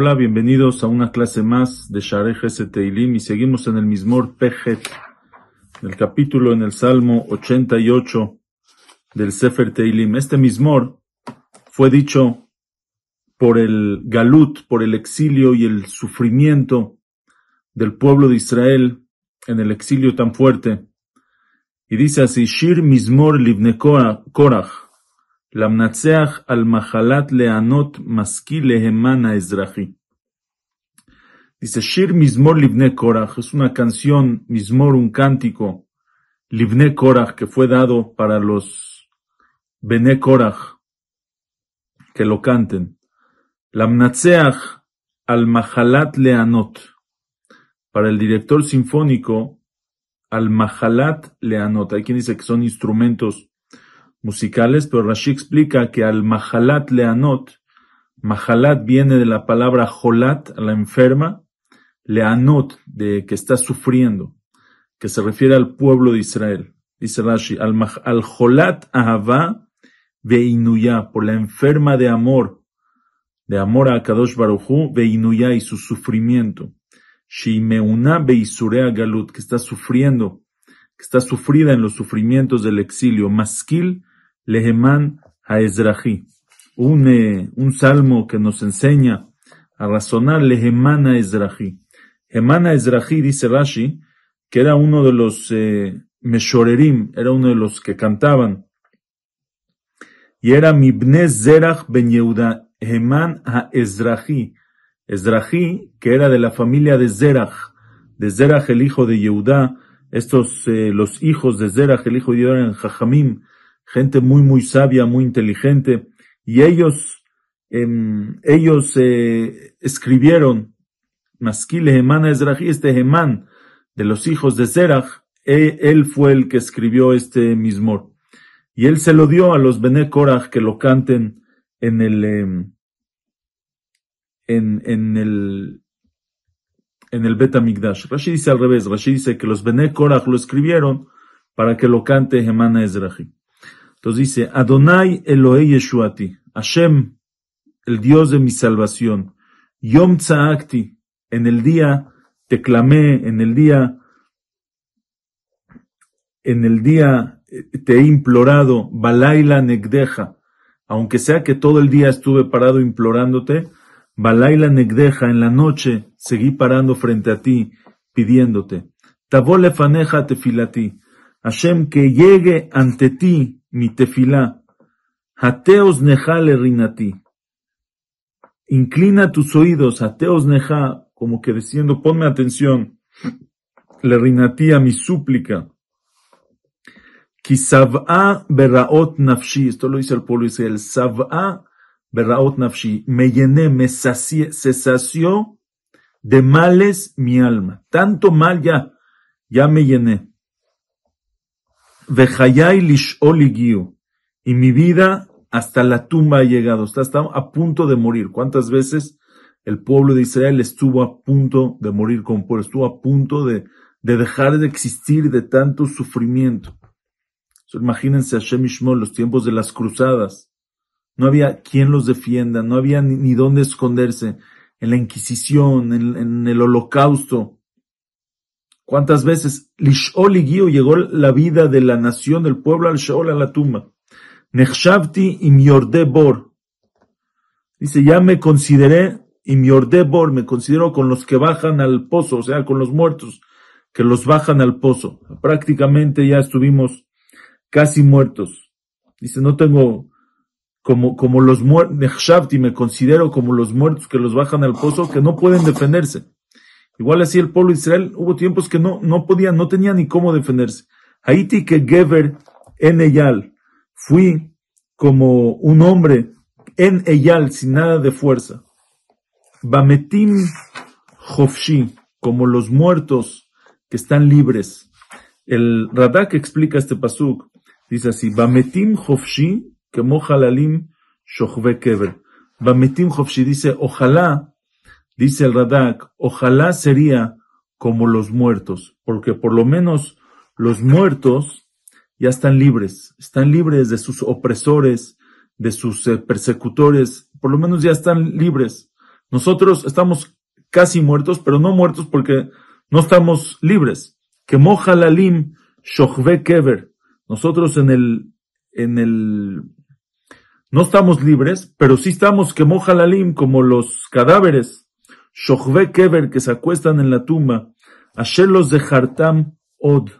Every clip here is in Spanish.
Hola, bienvenidos a una clase más de Shareh Teilim y seguimos en el Mismor Pejet, el capítulo en el Salmo 88 del Sefer Teilim. Este Mismor fue dicho por el Galut, por el exilio y el sufrimiento del pueblo de Israel en el exilio tan fuerte. Y dice así, Shir Mismor Livne Korach, Lamnatseach al Mahalat Leanot Maski Lehemana Ezrahi. Dice Shir Mismor Livne Korach, es una canción, Mismor, un cántico, Livne Korach, que fue dado para los Bene Korach, que lo canten. Lamnatseach al Mahalat Leanot, para el director sinfónico, al Mahalat Leanot. Hay quien dice que son instrumentos musicales, pero Rashi explica que al Mahalat Leanot, Mahalat viene de la palabra Jolat, la enferma, Leanot, de que está sufriendo, que se refiere al pueblo de Israel. Dice Rashi, al, al Jolat Ahava Veinuya, por la enferma de amor, de amor a Kadosh Baruchu, Veinuya y su sufrimiento. Shimeuna Beisurea Galut, que está sufriendo, que está sufrida en los sufrimientos del exilio. Maskil Leheman Haezrahi, un, eh, un salmo que nos enseña a razonar Leheman Haezrahi. Heman Haezrahi, dice Rashi, que era uno de los eh, Meshorerim, era uno de los que cantaban, y era Mibne Zerach Ben Yehuda, Heman Haezrahi, Ezrahi, que era de la familia de Zerach, de Zerach el hijo de Yehuda, estos, eh, los hijos de Zerach el hijo de Yehuda en Jajamim, gente muy, muy sabia, muy inteligente, y ellos, em, ellos eh, escribieron, Maskile Hemana Ezrahi, este Heman de los hijos de Zerach, e, él fue el que escribió este mismor. Y él se lo dio a los Bene Korach que lo canten en el, em, en, en el, en el Bet Amigdash. Rashi dice al revés, Rashi dice que los Bene Korach lo escribieron para que lo cante Hemana Ezrahi. Entonces dice, Adonai Elohei Yeshuati, Hashem, el Dios de mi salvación, Yom Tzaakti, en el día te clamé, en el día, en el día eh, te he implorado, Balaila Negdeja, aunque sea que todo el día estuve parado implorándote, Balaila Negdeja, en la noche seguí parando frente a ti, pidiéndote, Tabole Faneja Tefilati, Hashem, que llegue ante ti mi tefilá. Hateos nejale rinati. Inclina tus oídos, ateos neja, como que diciendo, ponme atención. Le rinati a mi súplica. Kisav'a beraot nafshi. Esto lo dice el pueblo Israel. Sav'a beraot nafshi. Me llené, me sacié, se sació de males mi alma. Tanto mal ya, ya me llené. Vejayai lisholigiu. Y mi vida hasta la tumba ha llegado. Está, a punto de morir. ¿Cuántas veces el pueblo de Israel estuvo a punto de morir con pueblo? Estuvo a punto de, de dejar de existir de tanto sufrimiento. imagínense a Shemishmo los tiempos de las cruzadas. No había quien los defienda, no había ni, dónde esconderse. En la Inquisición, en, el Holocausto, ¿Cuántas veces? Lishol llegó la vida de la nación, del pueblo al Sheol, a la tumba. Nechshavti im bor. Dice, ya me consideré im bor, me considero con los que bajan al pozo, o sea, con los muertos, que los bajan al pozo. Prácticamente ya estuvimos casi muertos. Dice, no tengo, como, como los muertos, me considero como los muertos que los bajan al pozo, que no pueden defenderse. Igual así el pueblo de Israel, hubo tiempos que no, no podían, no tenían ni cómo defenderse. Haiti que Geber en Eyal, fui como un hombre en Eyal sin nada de fuerza. Bametim Hofshi, como los muertos que están libres. El Radak explica este pasuk, dice así, Bametim Hofshi, que Mohalalim Shochve Kever. Bametim Hofshi dice, ojalá Dice el Radak, ojalá sería como los muertos, porque por lo menos los muertos ya están libres, están libres de sus opresores, de sus eh, persecutores, por lo menos ya están libres. Nosotros estamos casi muertos, pero no muertos porque no estamos libres. Que moja lalim shochve kever. Nosotros en el, en el, no estamos libres, pero sí estamos que moja lalim como los cadáveres. Shochve kever que se acuestan en la tumba. Ashelos de hartam od.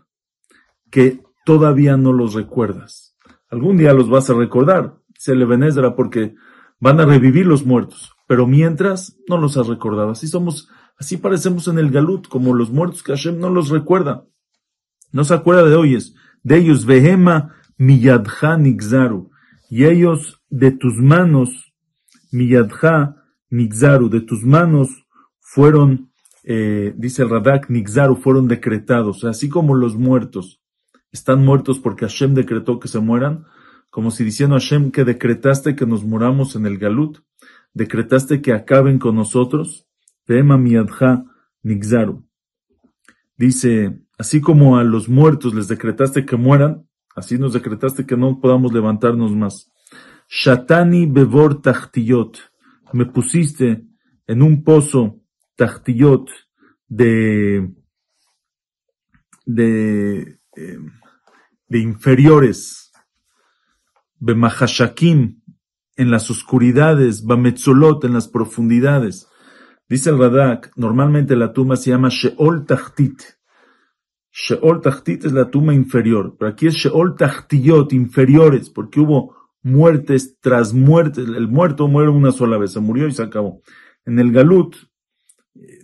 Que todavía no los recuerdas. Algún día los vas a recordar, se le venezra porque van a revivir los muertos, pero mientras no los has recordado. Así somos, así parecemos en el galut, como los muertos que Hashem no los recuerda. No se acuerda de ellos, de ellos, Vehema miyadha nigzaru, y ellos de tus manos, miyadha nigzaru, de tus manos fueron, eh, dice el Radak, nigzaru, fueron decretados, así como los muertos están muertos porque Hashem decretó que se mueran, como si diciendo Hashem que decretaste que nos muramos en el Galut, decretaste que acaben con nosotros, Tema miadha nigzaru. Dice, así como a los muertos les decretaste que mueran, así nos decretaste que no podamos levantarnos más. Shatani bevor tachtiyot. Me pusiste en un pozo tachtiyot de, de, eh, de inferiores, Bemahashakim, en las oscuridades, Bametzolot, en las profundidades. Dice el Radak, normalmente la tumba se llama Sheol Tachtit. Sheol Tachtit es la tumba inferior, pero aquí es Sheol Tachtiyot, inferiores, porque hubo muertes tras muertes. El muerto muere una sola vez, se murió y se acabó. En el Galut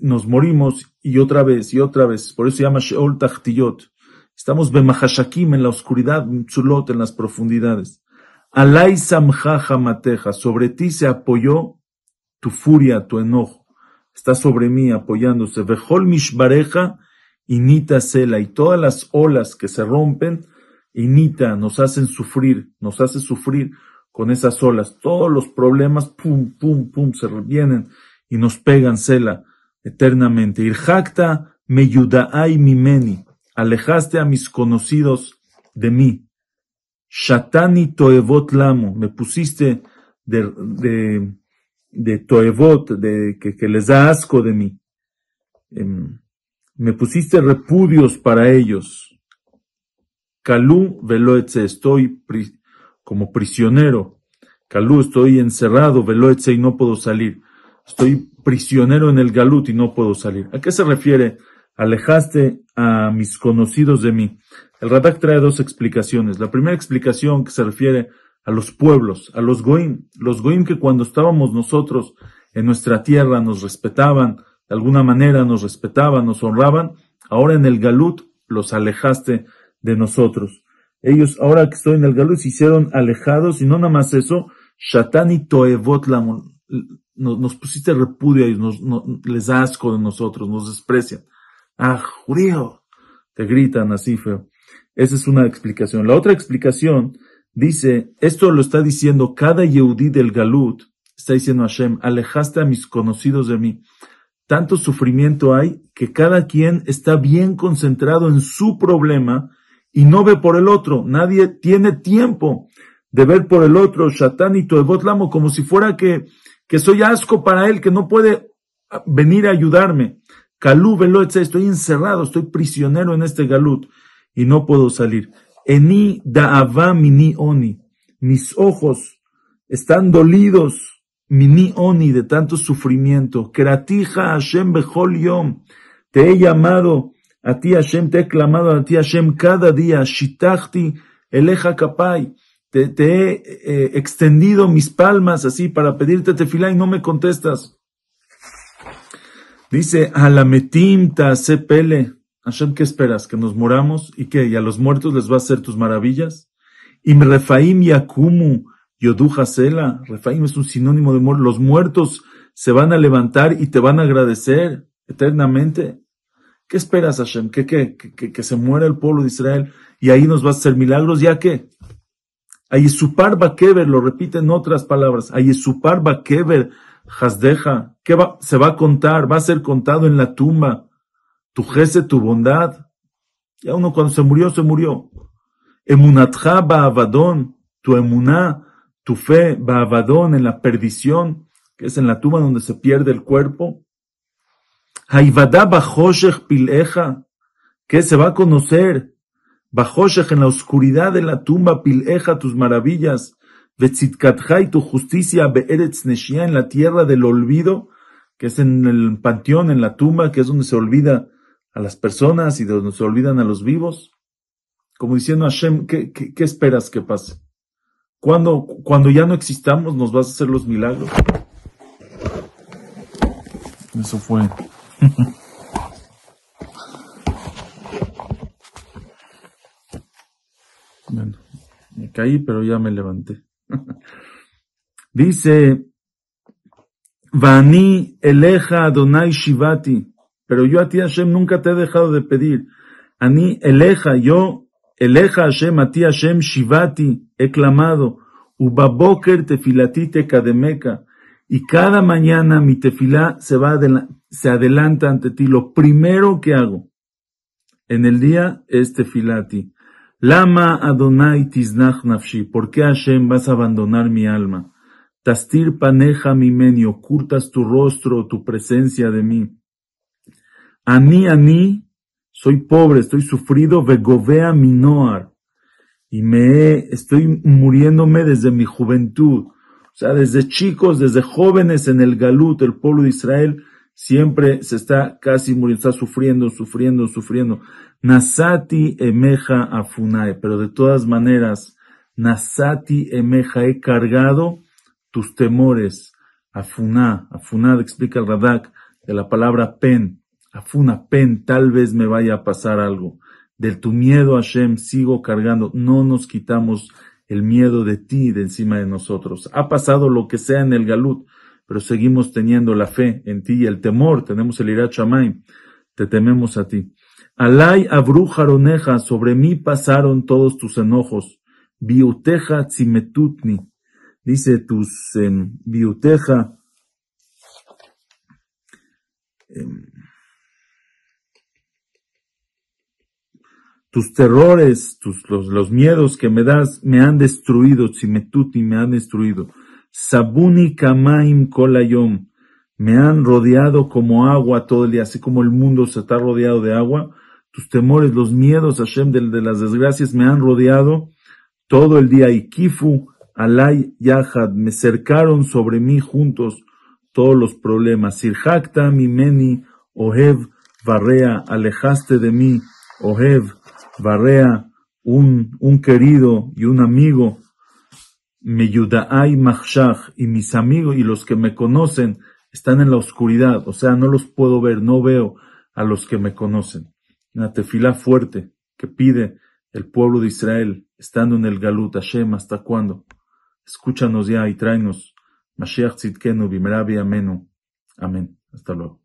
nos morimos y otra vez y otra vez, por eso se llama Sheol Tachtiyot. Estamos bemahashakim en la oscuridad, tzulot en las profundidades. Alay samjaja mateja, sobre ti se apoyó tu furia, tu enojo. Está sobre mí apoyándose. Vejol mishbareja, inita sela, y todas las olas que se rompen, inita, nos hacen sufrir, nos hace sufrir con esas olas. Todos los problemas, pum, pum, pum, se vienen y nos pegan sela eternamente. Irjacta mi mimeni alejaste a mis conocidos de mí. Shatani toevot lamo, me pusiste de, de, de toevot, de, que, que, les da asco de mí. Em, me pusiste repudios para ellos. Kalú veloetze, estoy como prisionero. Kalú, estoy encerrado, veloetze, y no puedo salir. Estoy prisionero en el galut y no puedo salir. ¿A qué se refiere? alejaste a mis conocidos de mí. El Radak trae dos explicaciones. La primera explicación que se refiere a los pueblos, a los goim, los goim que cuando estábamos nosotros en nuestra tierra nos respetaban, de alguna manera nos respetaban, nos honraban, ahora en el Galut los alejaste de nosotros. Ellos, ahora que estoy en el Galut, se hicieron alejados y no nada más eso, Shatani Toevot nos, nos pusiste repudio y nos, les asco de nosotros, nos desprecian. Ah, judío. Te gritan así feo. Esa es una explicación. La otra explicación dice, esto lo está diciendo cada Yehudí del Galut, está diciendo Hashem, alejaste a mis conocidos de mí. Tanto sufrimiento hay que cada quien está bien concentrado en su problema y no ve por el otro. Nadie tiene tiempo de ver por el otro, Shatán y Toevotlamo, como si fuera que, que soy asco para él, que no puede venir a ayudarme. Calú estoy encerrado, estoy prisionero en este galut y no puedo salir. Eni da'ava mini oni. Mis ojos están dolidos, mini oni, de tanto sufrimiento. Kratija Hashem bechol yom. Te he llamado a ti Hashem, te he clamado a ti Hashem cada día. Shitachti eleja kapai. Te, he eh, extendido mis palmas así para pedirte tefilá y no me contestas. Dice, Alametim pele. Hashem, ¿qué esperas? ¿Que nos moramos? ¿Y qué? ¿Y a los muertos les va a hacer tus maravillas? Y Refaim Yakumu Yoduja Sela. Refaim es un sinónimo de muerte. Los muertos se van a levantar y te van a agradecer eternamente. ¿Qué esperas, Hashem? ¿Qué, qué? ¿Que, que, se muera el pueblo de Israel y ahí nos va a hacer milagros? ¿Ya qué? Ayesupar Bakever, lo repite en otras palabras. Ayesupar Bakever Hasdeja, ¿qué va, se va a contar? Va a ser contado en la tumba. Tu jese, tu bondad. Ya uno cuando se murió, se murió. Emunatja ba'avadón, tu emuná, tu fe ba'avadón en la perdición, que es en la tumba donde se pierde el cuerpo. Haivada bajoshech pileja, que se va a conocer. Bajoshech en la oscuridad de la tumba pileja tus maravillas. Vetzitkatja y tu justicia be'eretz en la tierra del olvido, que es en el panteón, en la tumba, que es donde se olvida a las personas y donde se olvidan a los vivos. Como diciendo Hashem, ¿qué, qué, esperas que pase? Cuando, cuando ya no existamos, nos vas a hacer los milagros. Eso fue. bueno, me caí, pero ya me levanté. Dice, Vani eleja Adonai Shivati, pero yo a ti Hashem nunca te he dejado de pedir. Ani eleja, yo eleja Hashem, a ti Hashem Shivati, he clamado. Ubaboker tefilati te kademeka. Y cada mañana mi tefilá se va se adelanta ante ti. Lo primero que hago en el día es tefilati. Lama Adonai tiznach nafshi. ¿Por qué Hashem vas a abandonar mi alma? Tastir paneja mi meni, ocultas tu rostro, tu presencia de mí. Ani, ani, soy pobre, estoy sufrido, vegovea mi noar. Y me estoy muriéndome desde mi juventud. O sea, desde chicos, desde jóvenes en el Galut, el pueblo de Israel, siempre se está casi muriendo, está sufriendo, sufriendo, sufriendo. Nasati emeja afunae, pero de todas maneras, Nasati emeja he cargado tus temores. Afuná, afuná explica el Radak de la palabra pen. Afuna, pen, tal vez me vaya a pasar algo. De tu miedo, Hashem, sigo cargando. No nos quitamos el miedo de ti de encima de nosotros. Ha pasado lo que sea en el Galut, pero seguimos teniendo la fe en ti y el temor. Tenemos el Irat Te tememos a ti. Alay abrujaroneja, sobre mí pasaron todos tus enojos. Biuteja tzimetutni, dice tus eh, biuteja, em, tus terrores, tus, los, los, miedos que me das me han destruido, tzimetutni me han destruido. Sabuni kamaim kolayom, me han rodeado como agua todo el día, así como el mundo se está rodeado de agua, tus temores, los miedos, Hashem, de, de las desgracias me han rodeado todo el día. Y Kifu, Alay, Yahad, me cercaron sobre mí juntos todos los problemas. Sirjakta, Mimeni, Ohev, Barrea, alejaste de mí, Ohev, Barrea, un, un querido y un amigo. Meyudaay Machshach, y mis amigos y los que me conocen están en la oscuridad, o sea, no los puedo ver, no veo a los que me conocen una tefilá fuerte que pide el pueblo de Israel, estando en el Galut, Hashem, ¿hasta cuándo? Escúchanos ya y tráenos. Mashiach Tzidkenu, Bimerabi Amenu. Amén. Hasta luego.